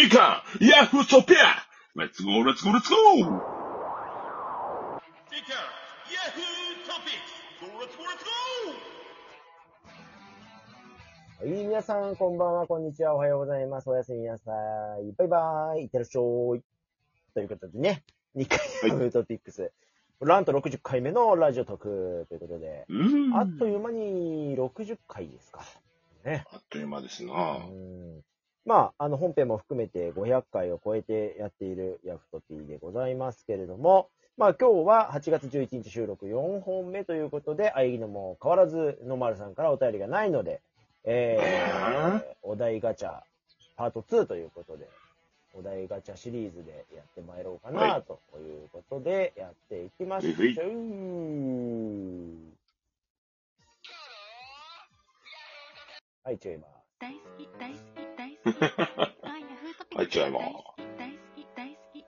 いかヤフートピアレッツゴーレッツゴーレッツゴーいかヤフートピックレッツゴーレッツゴーレッツゴーはい、皆さん、こんばんは、こんにちは、おはようございます。おやすみなさい。バイバーイ。いってらっしゃい。ということでね、2回はいのフートピックス。ランと60回目のラジオ特ということで。あっという間に60回ですか。ね。あっという間ですなうんまあ、あの、本編も含めて500回を超えてやっているヤフトピーでございますけれども、まあ今日は8月11日収録4本目ということで、あいぎのも変わらずのまるさんからお便りがないので、えー、お題ガチャパート2ということで、お題ガチャシリーズでやってまいろうかなはい。ということでやっていきましょう。はい、違います。大好き、大好き、大好き。あ、ヤフートピックはい違います大好き、大好き、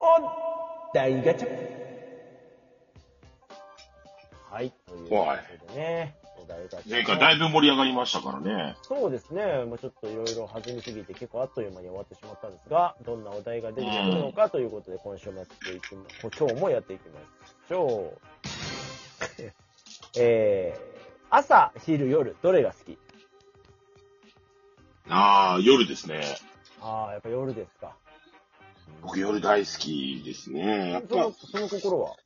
お題ガチャはい、ということでね。前回だいぶ盛り上がりましたからね。そうですね、もうちょっといろいろ弾みすぎて結構あっという間に終わってしまったんですが、どんなお題が出てくるのかということで今週もやっていきま、今日もやっていきましょう。えー、朝、昼、夜、どれが好き？ああ、夜ですね。ああ、やっぱ夜ですか。僕夜大好きですね。やっぱその、、その心は？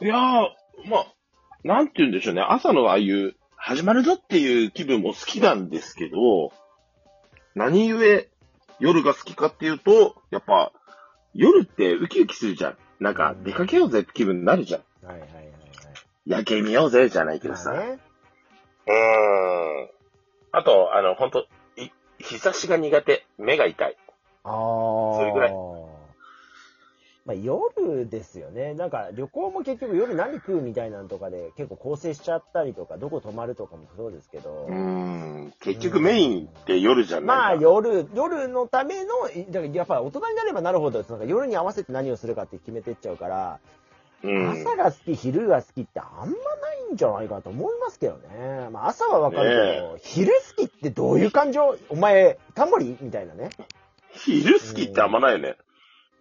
いやー、まあ、なんて言うんでしょうね。朝のああいう、始まるぞっていう気分も好きなんですけど、何故夜が好きかっていうと、やっぱ、夜ってウキウキするじゃん。なんか、出かけようぜって気分になるじゃん。はいはいはいはい。夜景見ようぜじゃないけどさ。まあね。うーん。あと、あの、ほんと、い日差しが苦手。目が痛い。ああ。それぐらいまあ夜ですよね。なんか旅行も結局夜何食うみたいなのとかで結構構成しちゃったりとか、どこ泊まるとかもそうですけど。うーん。結局メインって夜じゃないまあか夜、夜のための、いだからやっぱ大人になればなるほど、なんか夜に合わせて何をするかって決めてっちゃうから、うん。朝が好き、昼が好きってあんまんじゃないかと思いますけどね。まあ朝はわかるけど、昼好きってどういう感情？お前、タモリみたいなね。昼好きってあんまないよね。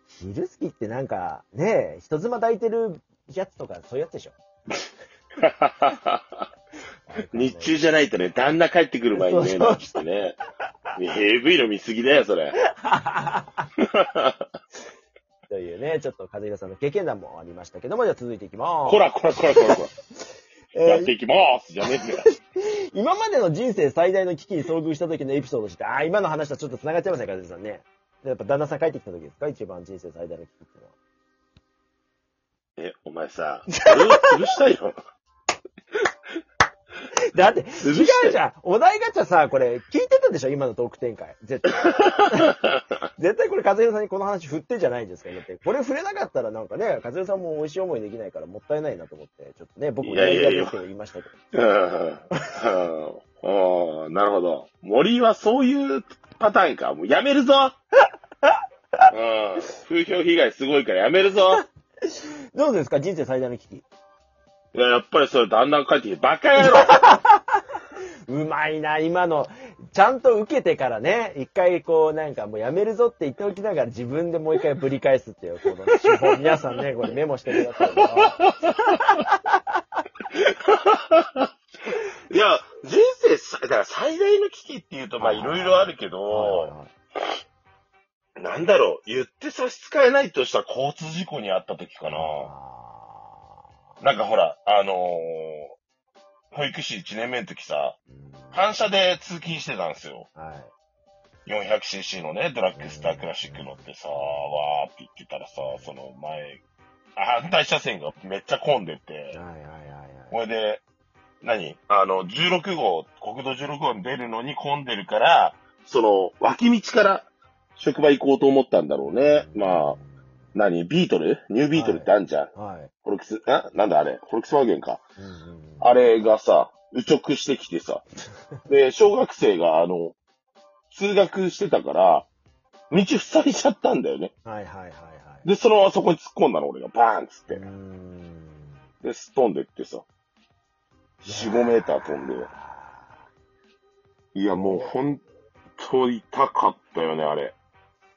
昼好きってなんか、ねえ、人妻抱いてるやつとかそういうやつでしょ。日中じゃないとね、旦那帰ってくる前にね、そうそうなんつってね。AV の見過ぎだよ、それ。というね、ちょっと和弘さんの経験談もありましたけども、じゃあ続いていきます。こらこらこらこらこら。えーやっていきますじゃねえんだよ。今までの人生最大の危機に遭遇した時のエピソードとして、ああ、今の話とちょっと繋がっちゃいましたね、和弘さんね。やっぱ旦那さん帰ってきた時ですか？一番人生最大の危機っていうのは。え、お前さ、俺を潰したいよ。だって、違うじゃん。お題ガチャさ、これ、聞いてたでしょ？今のトーク展開。絶対。絶対これ、和弘さんにこの話振ってじゃないんですかだって、これ触れなかったらなんかね、和弘さんも美味しい思いできないからもったいないなと思って、ちょっとね、僕もいやいやいやですけど言いましたけど。うん。うん。なるほど。森はそういうパターンか。もうやめるぞ うん。風評被害すごいからやめるぞどうですか？人生最大の危機。いや、やっぱりそれだんだん帰ってきて、バカ野郎 うまいな、今の。ちゃんと受けてからね、一回こう、なんかもうやめるぞって言っておきながら自分でもう一回ぶり返すっていう、この手法。皆さんね、これメモしてくださいよ。いや、人生さ、だから最大の危機っていうと、まあはいろいろあるけはいど、なんだろう、言って差し支えないとしたら交通事故に遭った時かな。あなんかほら、あのー保育士1年目の時さ、反射で通勤してたんですよ。はい。400cc のね、ドラッグスタークラシック乗ってさ、わーって言ってたらさ、その前、反対車線がめっちゃ混んでて、はいはいはいはい。これで、何？あの、16号、国道16号に出るのに混んでるから、その、脇道から職場行こうと思ったんだろうね。まあ、何？ビートル？ニュービートルってあんじゃん。あ。はい。フォルクス、あ？なんだあれ？フォルクスワーゲンか。うんうんあれがさ、右直してきてさ、で、小学生があの、通学してたから、道塞いちゃったんだよね。はいはいはいはい。で、そのままそこに突っ込んだの、俺が。バーンっつってうー。ん。で、すっ飛んでってさ、4、5メーター飛んで。いや、もう本当痛かったよね、あれ。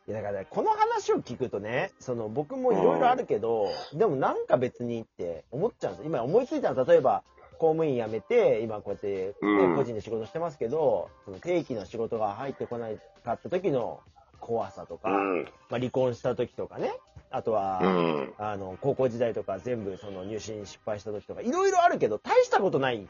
いやだから、ね、この話を聞くとね、その僕もいろいろあるけど、でもなんか別にって思っちゃうんです今思いついたのは、例えば、公務員辞めて、今こうやって、ねうん個人で仕事してますけど、その定期の仕事が入ってこないかった時の怖さとか、うん。まあ、離婚した時とかね、あとは、うん。あの、高校時代とか全部その入試失敗した時とか、いろいろあるけど、大したことない。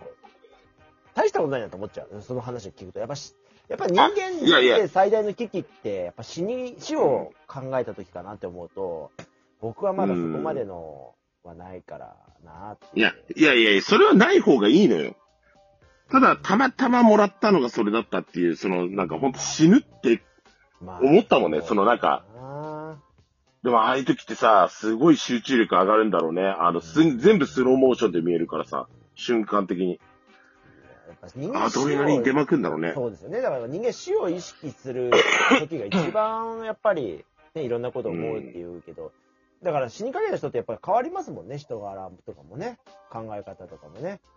大したことないなと思っちゃう。その話を聞くと。やっぱし、やっぱ人間いやいやで最大の危機って、やっぱ死に、死を考えた時かなって思うと、僕はまだそこまでのはないからなって。いや、いやいやいや、それはない方がいいのよ。ただ、たまたまもらったのがそれだったっていう、その、なんかほんと死ぬって、ま思ったもんねそのなんかあでもああいう時ってさ、すごい集中力上がるんだろうね。あの、すん全部スローモーションで見えるからさ、瞬間的に。人間アドレナリン出まくんだろうね。そうですよね。だから人間死を意識する時が一番やっぱり、ね、いろんなことを思うっていうけど、だから死にかけた人ってやっぱり変わりますもんね。人柄とかもね。考え方とかもね。うん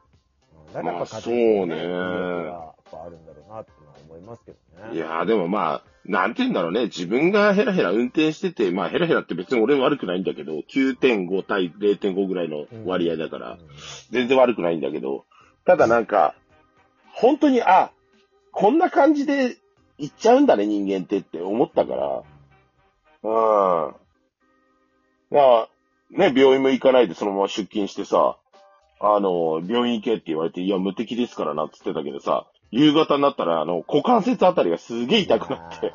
だからやっぱまあ家庭のそうねあるんだろうなってのは思いますけどね。いやーでもまあ、なんて言うんだろうね。自分がヘラヘラ運転してて、まあヘラヘラって別に俺悪くないんだけど、9.5対0.5ぐらいの割合だから、全然悪くないんだけど、ただなんか、本当に、あ、こんな感じで行っちゃうんだね、人間ってって思ったから、うん。まあ、ね、病院も行かないでそのまま出勤してさ、あの、病院行けって言われて、いや、無敵ですからな、つってたけどさ、夕方になったら、あの、股関節あたりがすげえ痛くなって、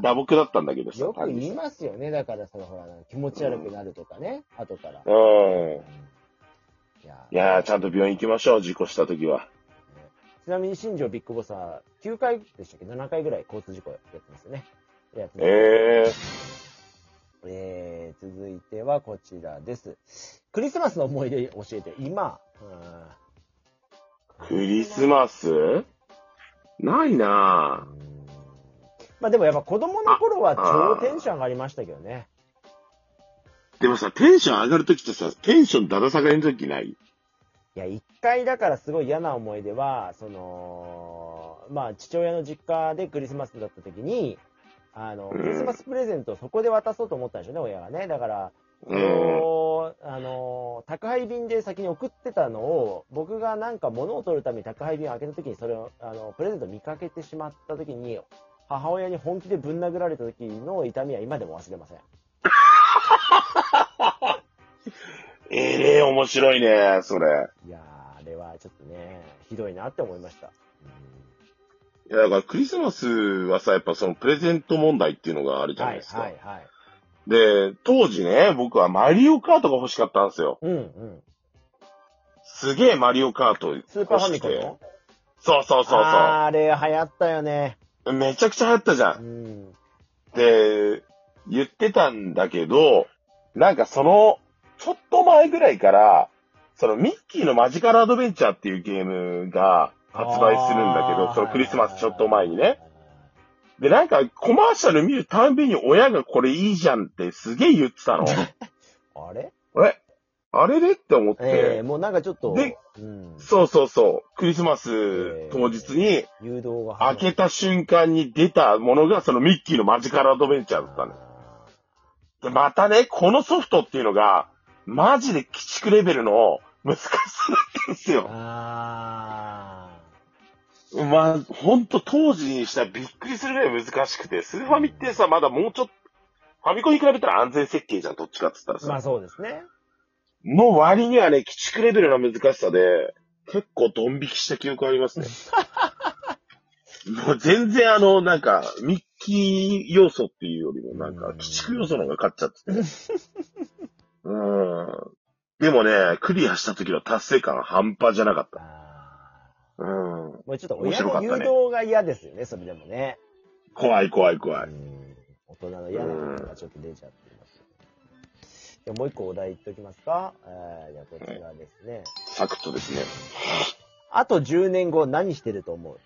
打撲だったんだけどさ。よく言いますよね。だからそのほら、気持ち悪くなるとかね。後から。うん。いやいやー、ちゃんと病院行きましょう、事故した時は。ちなみに新庄ビッグボスは9回でしたっけ ?7 回ぐらい交通事故やってますよね。やってますえええー、続いてはこちらです。クリスマスの思い出教えて、今、ー、クリスマス？ないなうんまあでもやっぱ子供の頃は超テンション上がりましたけどね。ぁ。でもさ、テンション上がる時ってさ、テンションだだ下がりの時ない？いや、一回だからすごい嫌な思い出は、その、まあ父親の実家でクリスマスだった時に、あの、うんクリスマスプレゼントをそこで渡そうと思ったんでしょうね、親がね。だから、そうあの、宅配便で先に送ってたのを、僕がなんか物を取るために宅配便を開けた時にそれを、あの、プレゼント見かけてしまった時に、母親に本気でぶん殴られた時の痛みは今でも忘れません。ええ面白いね、それ。ひどいなって思いました。いや、だからクリスマスはさ、やっぱそのプレゼント問題っていうのがあるじゃはないですか。いはいはい。で、当時ね、僕はマリオカートが欲しかったんですよ。うんうん。すげえマリオカート欲しくて。スーパーファミコンの？そうそうそうあーあれ流行ったよね。そう。めちゃくちゃ流行ったじゃ。うんん。で、言ってたんだけど、なんかその、ちょっと前ぐらいから、そのミッキーのマジカルアドベンチャーっていうゲームが発売するんだけど、そのクリスマスちょっと前にね。。で、なんかコマーシャル見るたんびに親がこれいいじゃんってすげえ言ってたの。あれ？え？あれれって思って、ええもうなんかちょっと、でうん、そうそうそう、クリスマス当日に誘導が開けた瞬間に出たものがそのミッキーのマジカルアドベンチャーだったの。で、またね、このソフトっていうのが、マジで鬼畜レベルの難しさだったんですよ。あまあ、ほんと当時にしたらびっくりするぐらい難しくて、スーファミってさ、まだもうちょっと、ファミコンに比べたら安全設計じゃん、どっちかって言ったーまあらさ。そうですね。の割にはね、鬼畜レベルの難しさで、結構ドン引きした記憶ありますね。もう全然あの、なんか、ミッキー要素っていうよりも、なんか、鬼畜要素の方が勝っちゃってて。うん。でもね、クリアした時の達成感は半端じゃなかった。あうん。ーもうちょっと面親の誘導が嫌ですよね、それでもね。怖い怖い怖い。うん大人の嫌なものがちょっと出ちゃってます。じゃあもう一個お題言っておきますか？えー、じゃあこちらですね。サクッとですね。あと10年後何してると思う？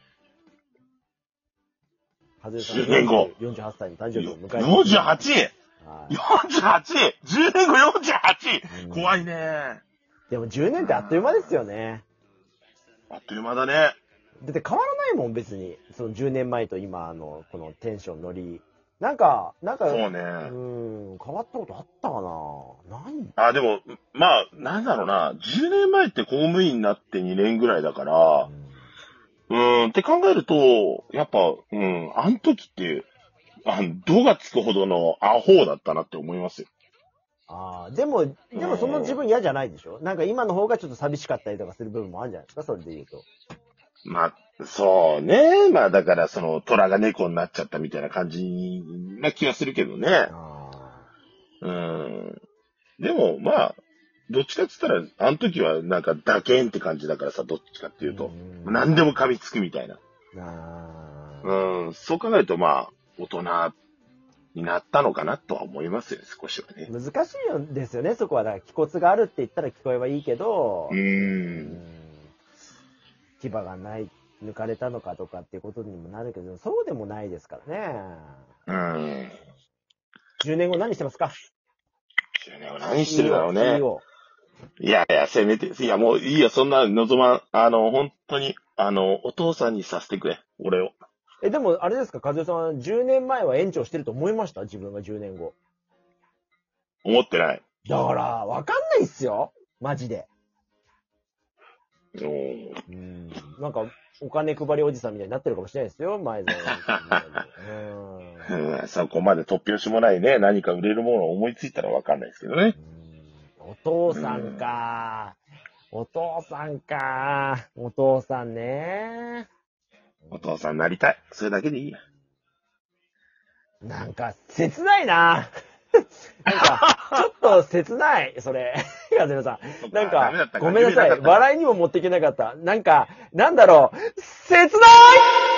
はずさん10年後48歳の誕生日を迎えて 48! はい 48! 10年後 48! うん怖いね。でも10年ってあっという間ですよね。あっという間だね。だって変わらないもん、別に。その10年前と今の、このテンション乗り。なんか、なんか、そうね。うん、変わったことあったかな何あ、でも、まあ、なんだろうな。10年前って公務員になって2年ぐらいだから、うん、って考えると、やっぱ、うん、あの時って、あの、度がつくほどのアホだったなって思いますよ。ああ、でも、でもその自分嫌じゃないでしょ？なんか今の方がちょっと寂しかったりとかする部分もあるんじゃないですか？それで言うと。まあ、そうね。まあ、だから、その、虎が猫になっちゃったみたいな感じな気がするけどね。あうん。でも、まあ、どっちかって言ったら、あの時はなんか、打鍵って感じだからさ、どっちかっていうと。ん何でも噛みつくみたいな。うん、そう考えると、まあ、大人になったのかなとは思いますよね、少しはね。難しいんですよね、そこは。だから、気骨があるって言ったら聞こえはいいけど、う。うんん牙がない、抜かれたのかとかっていうことにもなるけど、そうでもないですからね。うん。10年後何してますか？10年後何してるだろうね。いやいや、せめて、いやもういいよ、そんな望まん、あの、本当に、あの、お父さんにさせてくれ、俺を。え、でも、あれですか、和代さんは10年前は園長してると思いました？自分が10年後。思ってない。だから、わかんないっすよマジで。うんうん。なんか、お金配りおじさんみたいになってるかもしれないですよ、前園。うん。う んそこまで突拍子もないね、何か売れるものを思いついたらわかんないですけどね。お父さんか。お父さんか。お父さんね。お父さんになりたい。それだけでいいや。なんか、切ないな。なんか、ちょっと切ない、それ。ガゼロさん。なんかごめんなさい。笑いにも持っていけなかった。なんか、なんだろう、切ない